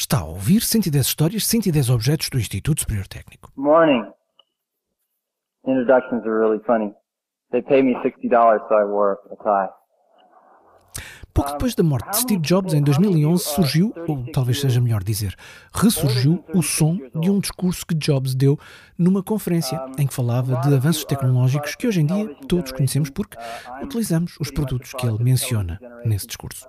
Está a ouvir 110 histórias, 110 objetos do Instituto Superior Técnico. Morning. Introductions are really funny. They pay me $60 so I wore a tie. Pouco depois da morte de Steve Jobs, em 2011, surgiu, ou talvez seja melhor dizer, ressurgiu o som de um discurso que Jobs deu numa conferência em que falava de avanços tecnológicos que hoje em dia todos conhecemos porque utilizamos os produtos que ele menciona nesse discurso.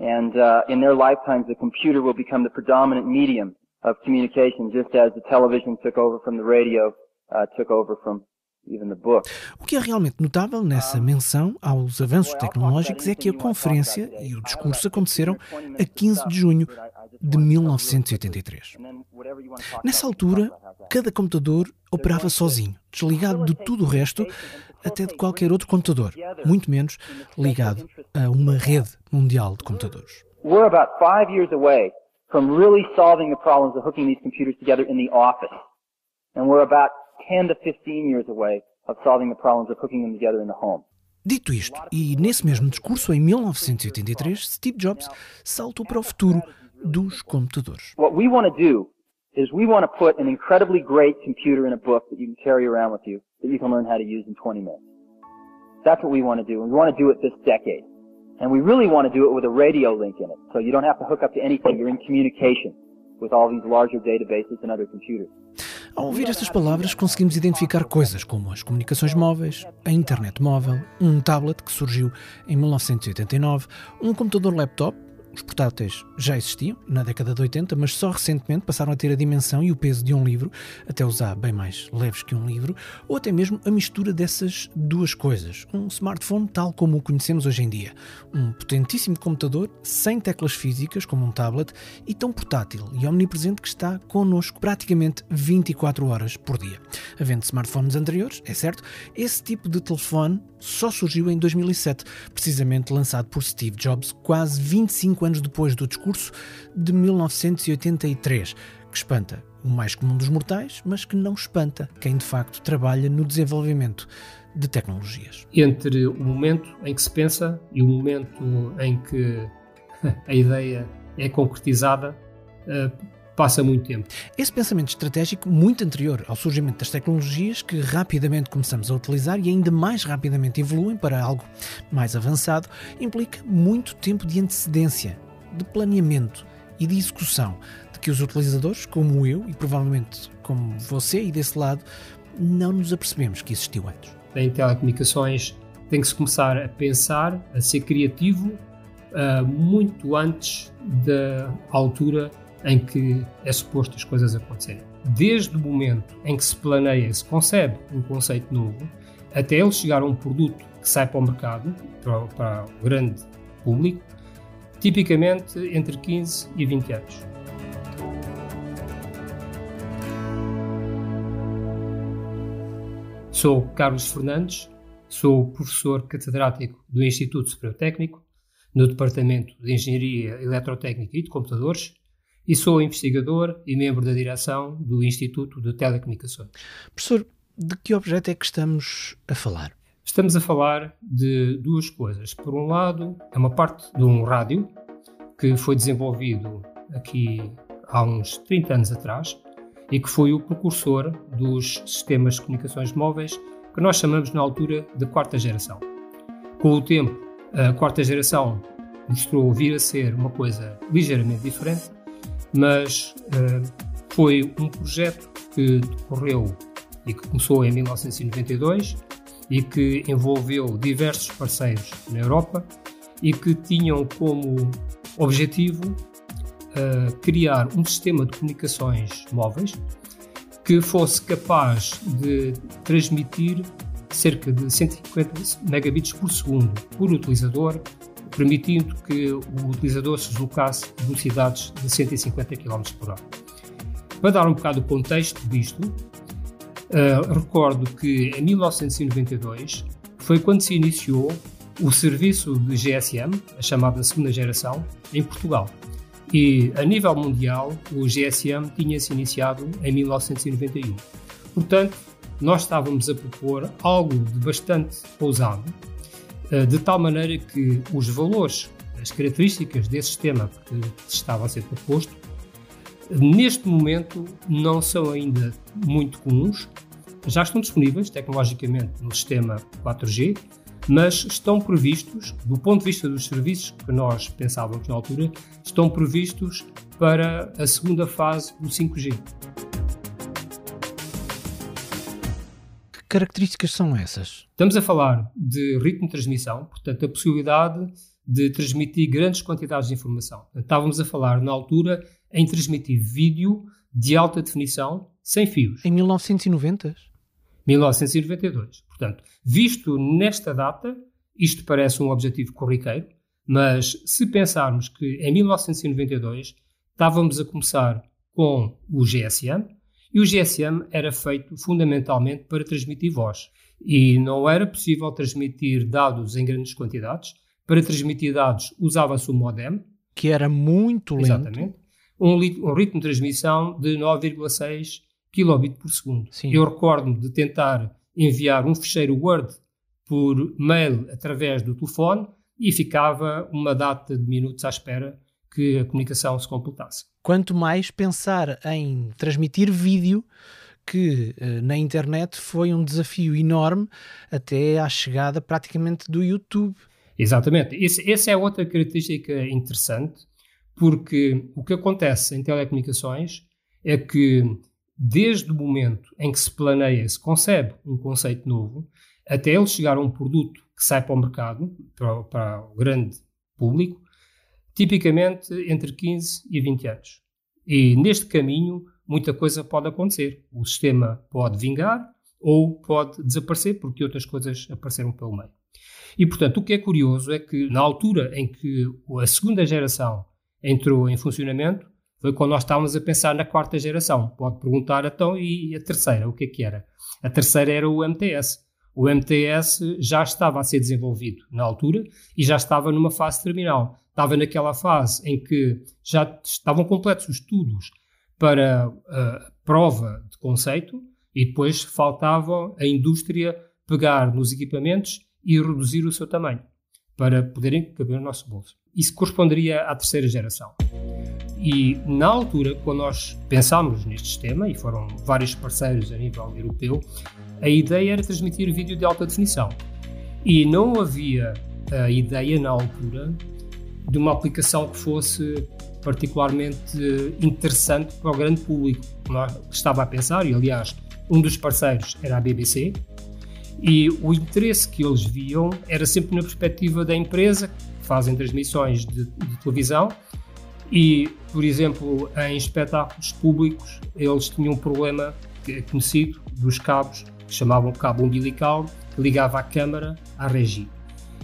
And uh, in their lifetimes, the computer will become the predominant medium of communication, just as the television took over from the radio uh. O que é realmente notável nessa menção aos avanços tecnológicos é que a conferência e o discurso aconteceram a 15 de junho de 1983. Nessa altura, cada computador operava sozinho, desligado de tudo o resto, até de qualquer outro computador, muito menos ligado a uma rede mundial de computadores. We're about five years away from really solving the problems of hooking these computers together in the office. And we're about 10 to 15 years away of solving the problems of hooking them together in the home. Dito isto, e nesse mesmo discurso, em 1983, Steve Jobs saltou para o futuro dos computadores. What we want to do is we want to put an incredibly great computer in a book that you can carry around with you that you can learn how to use in 20 minutes. That's what we want to do. And we want to do it this decade. And we really want to do it with a radio link in it. So you don't have to hook up to anything. You're in communication with all these larger databases and other computers. Ao ouvir estas palavras, conseguimos identificar coisas como as comunicações móveis, a internet móvel, um tablet que surgiu em 1989, um computador laptop os portáteis já existiam na década de 80, mas só recentemente passaram a ter a dimensão e o peso de um livro, até usar bem mais leves que um livro, ou até mesmo a mistura dessas duas coisas. Um smartphone tal como o conhecemos hoje em dia, um potentíssimo computador sem teclas físicas, como um tablet, e tão portátil e omnipresente que está connosco praticamente 24 horas por dia. Havendo smartphones anteriores, é certo, esse tipo de telefone só surgiu em 2007, precisamente lançado por Steve Jobs, quase 25 anos depois do discurso de 1983, que espanta o mais comum dos mortais, mas que não espanta quem de facto trabalha no desenvolvimento de tecnologias. Entre o momento em que se pensa e o momento em que a ideia é concretizada, eh, passa muito tempo. Esse pensamento estratégico, muito anterior ao surgimento das tecnologias, que rapidamente começamos a utilizar e ainda mais rapidamente evoluem para algo mais avançado, implica muito tempo de antecedência, de planeamento e de execução, de que os utilizadores, como eu e provavelmente como você e desse lado, não nos apercebemos que existiu antes. Em telecomunicações tem que se começar a pensar, a ser criativo, uh, muito antes da altura em que é suposto as coisas acontecerem. Desde o momento em que se planeia, se concebe um conceito novo, até ele chegar a um produto que sai para o mercado, para, para o grande público, tipicamente entre 15 e 20 anos. Sou Carlos Fernandes, sou professor catedrático do Instituto Superior Técnico, no Departamento de Engenharia Eletrotécnica e de Computadores e sou investigador e membro da direção do Instituto de Telecomunicações. Professor, de que objeto é que estamos a falar? Estamos a falar de duas coisas. Por um lado, é uma parte de um rádio que foi desenvolvido aqui há uns 30 anos atrás e que foi o precursor dos sistemas de comunicações móveis que nós chamamos na altura de quarta geração. Com o tempo, a quarta geração mostrou vir a ser uma coisa ligeiramente diferente mas uh, foi um projeto que decorreu e que começou em 1992 e que envolveu diversos parceiros na Europa e que tinham como objetivo uh, criar um sistema de comunicações móveis que fosse capaz de transmitir cerca de 150 megabits por segundo por utilizador permitindo que o utilizador se deslocasse a velocidades de 150 km por hora. Para dar um bocado o contexto disto, uh, recordo que em 1992 foi quando se iniciou o serviço de GSM, a chamada segunda geração, em Portugal. E a nível mundial, o GSM tinha-se iniciado em 1991. Portanto, nós estávamos a propor algo de bastante ousado, de tal maneira que os valores, as características desse sistema que estava a ser proposto, neste momento não são ainda muito comuns, já estão disponíveis tecnologicamente no sistema 4G, mas estão previstos, do ponto de vista dos serviços que nós pensávamos na altura, estão previstos para a segunda fase do 5G. Características são essas? Estamos a falar de ritmo de transmissão, portanto, a possibilidade de transmitir grandes quantidades de informação. Estávamos a falar, na altura, em transmitir vídeo de alta definição sem fios. Em 1990? 1992. Portanto, visto nesta data, isto parece um objetivo corriqueiro, mas se pensarmos que em 1992 estávamos a começar com o GSM, e o GSM era feito fundamentalmente para transmitir voz. E não era possível transmitir dados em grandes quantidades. Para transmitir dados usava-se o modem. Que era muito lento. Exatamente. Um, um ritmo de transmissão de 9,6 kilobit por segundo. Sim. Eu recordo-me de tentar enviar um ficheiro Word por mail através do telefone e ficava uma data de minutos à espera que a comunicação se completasse. Quanto mais pensar em transmitir vídeo, que eh, na internet foi um desafio enorme até à chegada praticamente do YouTube. Exatamente. Esse, essa é outra característica interessante, porque o que acontece em telecomunicações é que desde o momento em que se planeia, se concebe um conceito novo, até ele chegar a um produto que sai para o mercado, para, para o grande público, tipicamente entre 15 e 20 anos. E neste caminho, muita coisa pode acontecer. O sistema pode vingar ou pode desaparecer porque outras coisas apareceram pelo meio. E, portanto, o que é curioso é que na altura em que a segunda geração entrou em funcionamento, foi quando nós estávamos a pensar na quarta geração. Pode perguntar então, e a terceira, o que é que era? A terceira era o MTS. O MTS já estava a ser desenvolvido na altura e já estava numa fase terminal. Estava naquela fase em que já estavam completos os estudos para a prova de conceito e depois faltava a indústria pegar nos equipamentos e reduzir o seu tamanho para poderem caber no nosso bolso. Isso corresponderia à terceira geração. E na altura, quando nós pensámos neste sistema, e foram vários parceiros a nível europeu, a ideia era transmitir vídeo de alta definição. E não havia a ideia na altura de uma aplicação que fosse particularmente interessante para o grande público estava a pensar, e aliás, um dos parceiros era a BBC, e o interesse que eles viam era sempre na perspectiva da empresa, que fazem transmissões de, de televisão, e, por exemplo, em espetáculos públicos, eles tinham um problema é conhecido dos cabos, que chamavam cabo umbilical, que ligava a câmara à regi.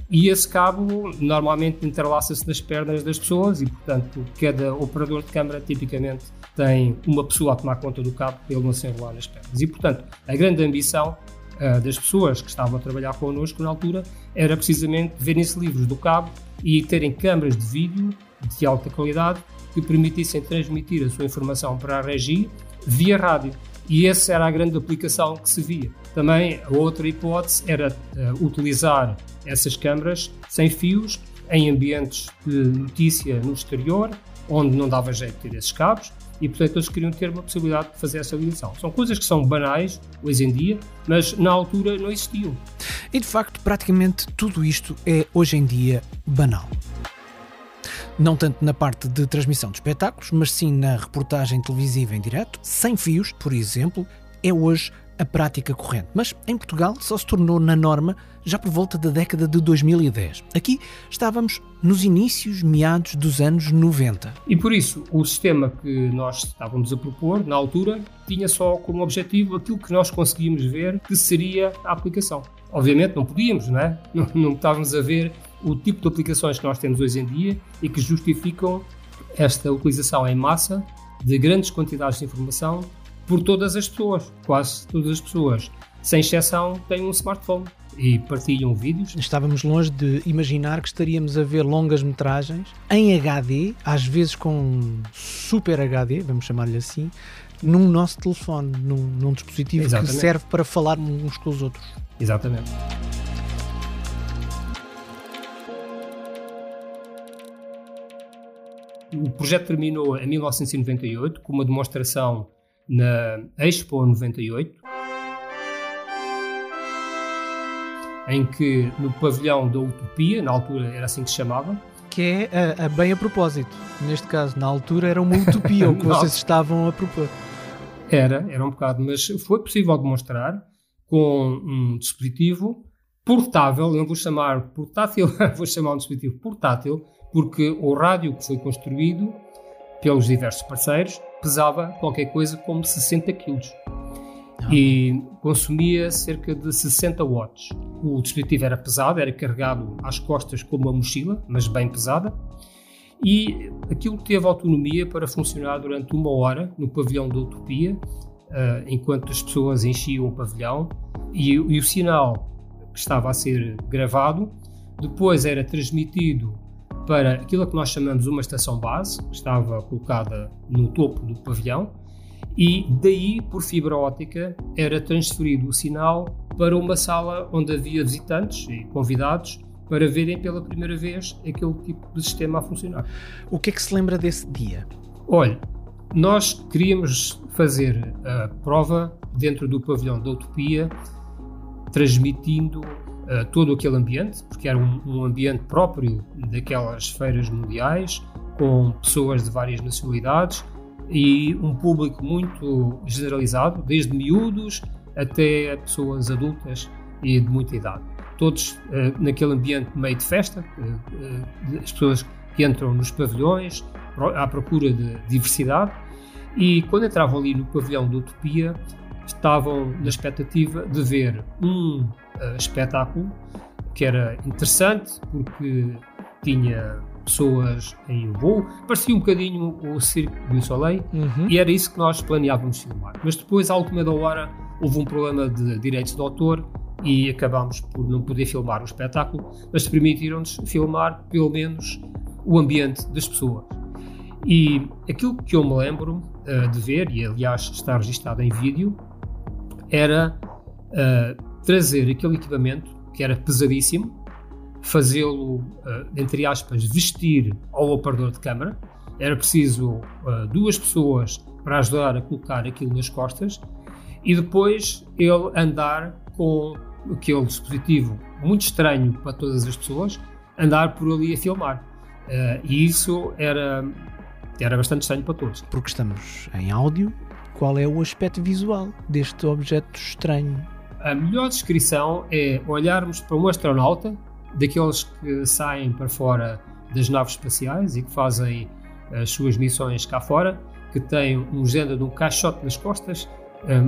E esse cabo normalmente entrelaça-se nas pernas das pessoas e, portanto, cada operador de câmara tipicamente tem uma pessoa a tomar conta do cabo para ele não se enrolar nas pernas. E, portanto, a grande ambição uh, das pessoas que estavam a trabalhar connosco na altura era precisamente verem-se livros do cabo e terem câmaras de vídeo de alta qualidade que permitissem transmitir a sua informação para a regi via rádio. E essa era a grande aplicação que se via. Também a outra hipótese era uh, utilizar essas câmaras sem fios em ambientes de notícia no exterior, onde não dava jeito de ter esses cabos, e portanto eles queriam ter uma possibilidade de fazer essa ligação. São coisas que são banais hoje em dia, mas na altura não existiam. E de facto, praticamente tudo isto é hoje em dia banal não tanto na parte de transmissão de espetáculos, mas sim na reportagem televisiva em direto, sem fios, por exemplo, é hoje a prática corrente. Mas em Portugal só se tornou na norma já por volta da década de 2010. Aqui estávamos nos inícios, meados dos anos 90. E por isso, o sistema que nós estávamos a propor, na altura, tinha só como objetivo aquilo que nós conseguíamos ver que seria a aplicação. Obviamente não podíamos, não é? Não, não estávamos a ver o tipo de aplicações que nós temos hoje em dia e que justificam esta utilização em massa de grandes quantidades de informação por todas as pessoas, quase todas as pessoas, sem exceção, têm um smartphone e partilham vídeos. Estávamos longe de imaginar que estaríamos a ver longas metragens em HD, às vezes com super HD, vamos chamar-lhe assim, num nosso telefone, num, num dispositivo Exatamente. que serve para falar uns com os outros. Exatamente. O projeto terminou em 1998 com uma demonstração na Expo 98, em que no pavilhão da Utopia, na altura era assim que se chamava, que é a, a bem a propósito. Neste caso, na altura era uma utopia o que vocês estavam a propor. Era, era um bocado, mas foi possível demonstrar com um dispositivo portável, não vou chamar portátil, vou chamar um dispositivo portátil, porque o rádio que foi construído pelos diversos parceiros pesava qualquer coisa como 60 quilos ah. e consumia cerca de 60 watts. O dispositivo era pesado, era carregado às costas como uma mochila, mas bem pesada, e aquilo teve autonomia para funcionar durante uma hora no pavilhão da Utopia, uh, enquanto as pessoas enchiam o pavilhão, e, e o sinal que estava a ser gravado depois era transmitido para aquilo que nós chamamos uma estação base, que estava colocada no topo do pavilhão, e daí, por fibra óptica, era transferido o sinal para uma sala onde havia visitantes e convidados para verem pela primeira vez aquele tipo de sistema a funcionar. O que é que se lembra desse dia? Olha, nós queríamos fazer a prova dentro do pavilhão da Utopia, transmitindo uh, todo aquele ambiente, porque era um, um, ambiente próprio daquelas feiras mundiais, com pessoas de várias nacionalidades e um público muito generalizado, desde miúdos até pessoas adultas e de muita idade. Todos uh, naquele ambiente meio de festa, uh, as pessoas que entram nos pavilhões à procura de diversidade. E quando entravam ali no pavilhão da Utopia, estavam na expectativa de ver um espetáculo que era interessante porque tinha pessoas em voo, parecia um bocadinho o Circo du Soleil uhum. e era isso que nós planeávamos filmar. Mas depois, à última da hora, houve um problema de direitos de autor e acabámos por não poder filmar o espetáculo, mas permitiram-nos filmar pelo menos o ambiente das pessoas. E aquilo que eu me lembro uh, de ver, e aliás está registado em vídeo, era uh, trazer aquele equipamento que era pesadíssimo, fazê-lo, uh, entre aspas, vestir ao operador de câmara. Era preciso duas pessoas para ajudar a colocar aquilo nas costas e depois ele andar com aquele dispositivo muito estranho para todas as pessoas, andar por ali a filmar. Uh, e isso era, era bastante estranho para todos. Porque estamos em áudio qual é o aspecto visual deste objeto estranho? A melhor descrição é olharmos para um astronauta, daqueles que saem para fora das naves espaciais e que fazem as suas missões cá fora, que tem um género de um caixote nas costas,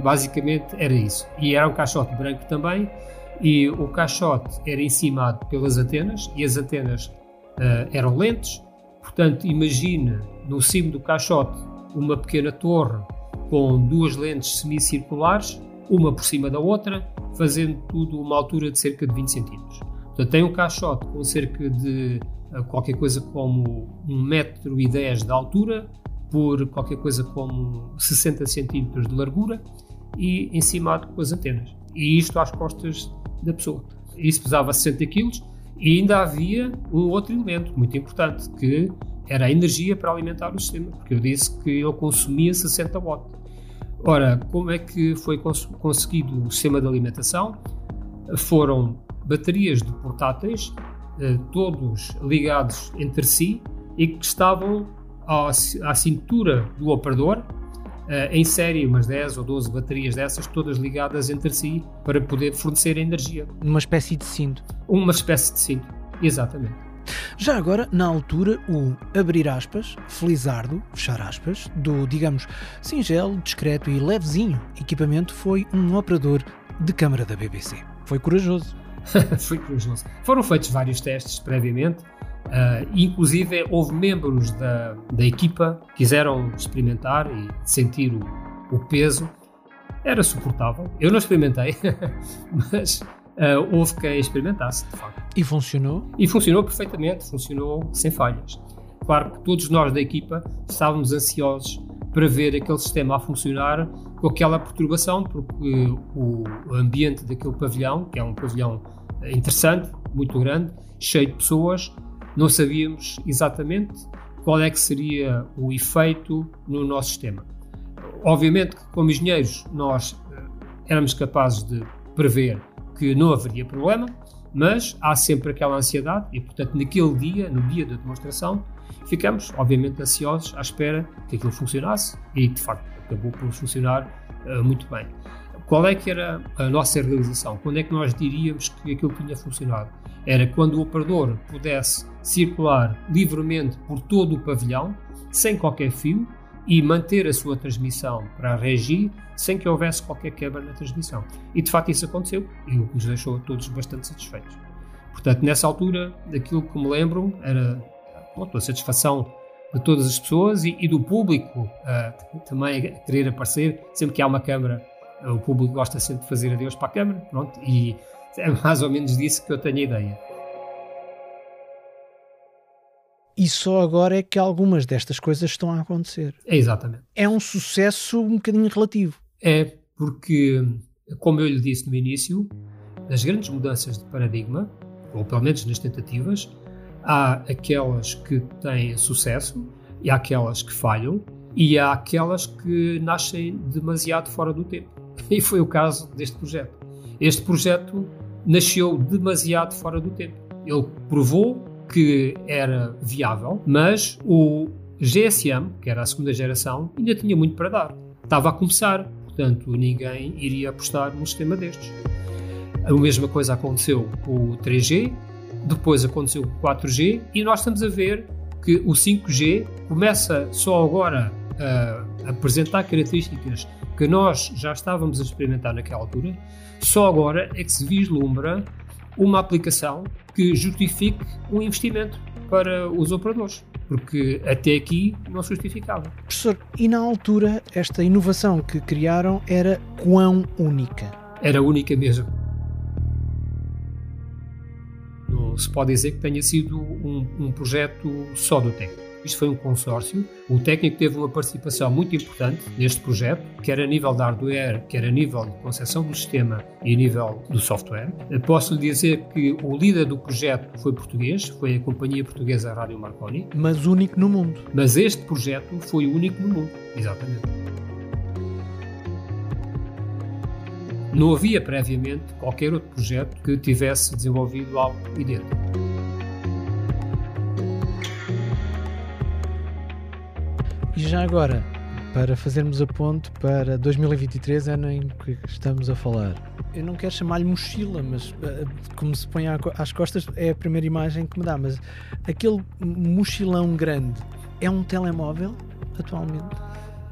basicamente era isso. E era um caixote branco também, e o caixote era encimado pelas antenas, e as antenas uh, eram lentes, portanto imagine no cimo do caixote uma pequena torre com duas lentes semicirculares, uma por cima da outra, fazendo tudo uma altura de cerca de 20 cm. Portanto, tem um caixote com cerca de eh, qualquer coisa como 1,10m de altura por qualquer coisa como 60 cm de largura e encimado com as antenas. E isto às costas da pessoa. Isso pesava 60 kg e ainda havia um outro elemento muito importante que era a energia para alimentar o sistema, porque eu disse que ele consumia 60 watts. Ora, como é que foi cons conseguido o sistema de alimentação? Foram baterias de portáteis, eh, todos ligados entre si e que estavam à, à cintura do operador, eh, em série, umas 10 ou 12 baterias dessas, todas ligadas entre si para poder fornecer energia. Uma espécie de cinto. Uma espécie de cinto, exatamente. Já agora, na altura, o abrir aspas, felizardo, fechar aspas, do, digamos, singelo, discreto e levezinho equipamento foi um operador de câmara da BBC. Foi corajoso. foi corajoso. Foram feitos vários testes previamente. Uh, inclusive, houve membros da, da equipa que quiseram experimentar e sentir o, o peso. Era suportável. Eu não experimentei, mas uh, houve quem experimentasse, de facto. E funcionou? E funcionou perfeitamente, funcionou sem falhas. Claro que todos nós da equipa estávamos ansiosos para ver aquele sistema a funcionar com aquela perturbação, porque o ambiente daquele pavilhão, que é um pavilhão interessante, muito grande, cheio de pessoas, não sabíamos exatamente qual é que seria o efeito no nosso sistema. Obviamente que, como engenheiros, nós eh, éramos capazes de prever que não haveria problema, mas há sempre aquela ansiedade e, portanto, naquele dia, no dia da demonstração, ficamos, obviamente, ansiosos à espera que aquilo funcionasse e, de facto, acabou por funcionar uh, muito bem. Qual é que era a nossa realização? Quando é que nós diríamos que aquilo tinha funcionado? Era quando o operador pudesse circular livremente por todo o pavilhão, sem qualquer fio, e manter a sua transmissão para a regi sem que houvesse qualquer quebra na transmissão. E de facto isso aconteceu, e o que nos deixou todos bastante satisfeitos. Portanto, nessa altura, daquilo que me lembro era bom, a satisfação de todas as pessoas e, e do público uh, também a querer aparecer. Sempre que há uma câmara o público gosta sempre de fazer adeus para a Câmara, pronto, e é mais ou menos disso que eu tenho a ideia. E só agora é que algumas destas coisas estão a acontecer. É exatamente. É um sucesso um bocadinho relativo. É, porque, como eu lhe disse no início, nas grandes mudanças de paradigma, ou pelo menos nas tentativas, há aquelas que têm sucesso e há aquelas que falham e há aquelas que nascem demasiado fora do tempo. E foi o caso deste projeto. Este projeto nasceu demasiado fora do tempo. Ele provou que era viável, mas o GSM, que era a segunda geração, ainda tinha muito para dar. Estava a começar, portanto, ninguém iria apostar num sistema destes. A mesma coisa aconteceu com o 3G, depois aconteceu com o 4G e nós estamos a ver que o 5G começa só agora a apresentar características que nós já estávamos a experimentar naquela altura, só agora é que se vislumbra uma aplicação que justifique um investimento para os operadores, porque até aqui não se justificava. Professor, e na altura esta inovação que criaram era quão única? Era única mesmo. Não se pode dizer que tenha sido um, um projeto só do técnico. Isto foi um consórcio. O técnico teve uma participação muito importante neste projeto, quer a nível da hardware, quer a nível de concepção do sistema e a nível do software. Posso lhe dizer que o líder do projeto foi português, foi a companhia portuguesa Rádio Marconi. Mas único no mundo. Mas este projeto foi o único no mundo, exatamente. Não havia previamente qualquer outro projeto que tivesse desenvolvido algo idêntico. Já agora, para fazermos a ponte para 2023, ano em que estamos a falar. Eu não quero chamar-lhe mochila, mas eh, como se põe às costas, é a primeira imagem que me dá. Mas aquele mochilão grande é um telemóvel atualmente?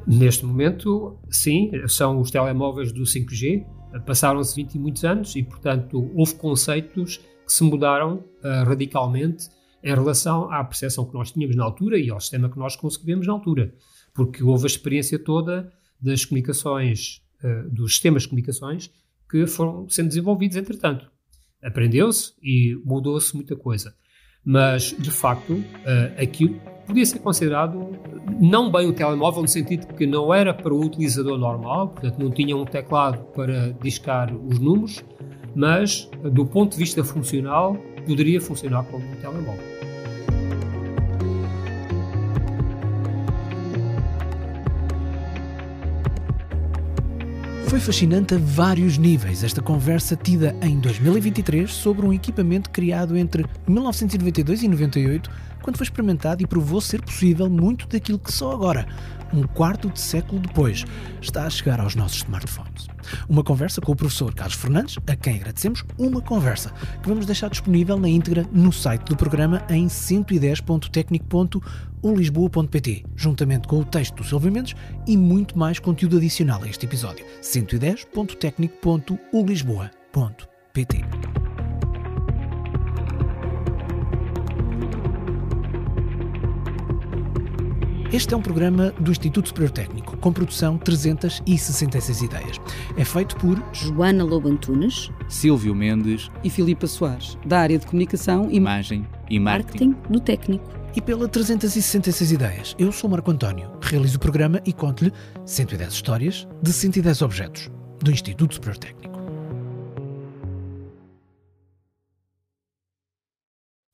Neste momento, sim, são os telemóveis do 5G. Passaram-se 20 e muitos anos e, portanto, houve conceitos que se mudaram uh, radicalmente em relação à percepção que nós tínhamos na altura e ao sistema que nós concebemos na altura, porque houve a experiência toda das comunicações, uh, dos sistemas de comunicações que foram sendo desenvolvidos entretanto. Aprendeu-se e mudou-se muita coisa. Mas, de facto, uh, aquilo podia ser considerado não bem o telemóvel, no sentido que não era para o utilizador normal, portanto, não tinha um teclado para discar os números, mas, do ponto de vista funcional, poderia funcionar como um telemóvel. Foi fascinante a vários níveis esta conversa tida em 2023 sobre um equipamento criado entre 1992 e 98, quando foi experimentado e provou ser possível muito daquilo que só agora, um quarto de século depois, está a chegar aos nossos smartphones. Uma conversa com o professor Carlos Fernandes, a quem agradecemos, uma conversa que vamos deixar disponível na íntegra no site do programa em 110.tecnico.ulisboa.pt, juntamente com o texto do Silvio e muito mais conteúdo adicional a este episódio. 110.tecnico.ulisboa.pt Este é um programa do Instituto Superior Técnico, com produção 366 ideias. É feito por Joana Lobo Antunes, Silvio Mendes e Filipa Soares, da área de comunicação e imagem e marketing, marketing do técnico. E pela 366 ideias. Eu sou Marco António, realizo o programa e conto-lhe 110 histórias de 110 objetos do Instituto Superior Técnico.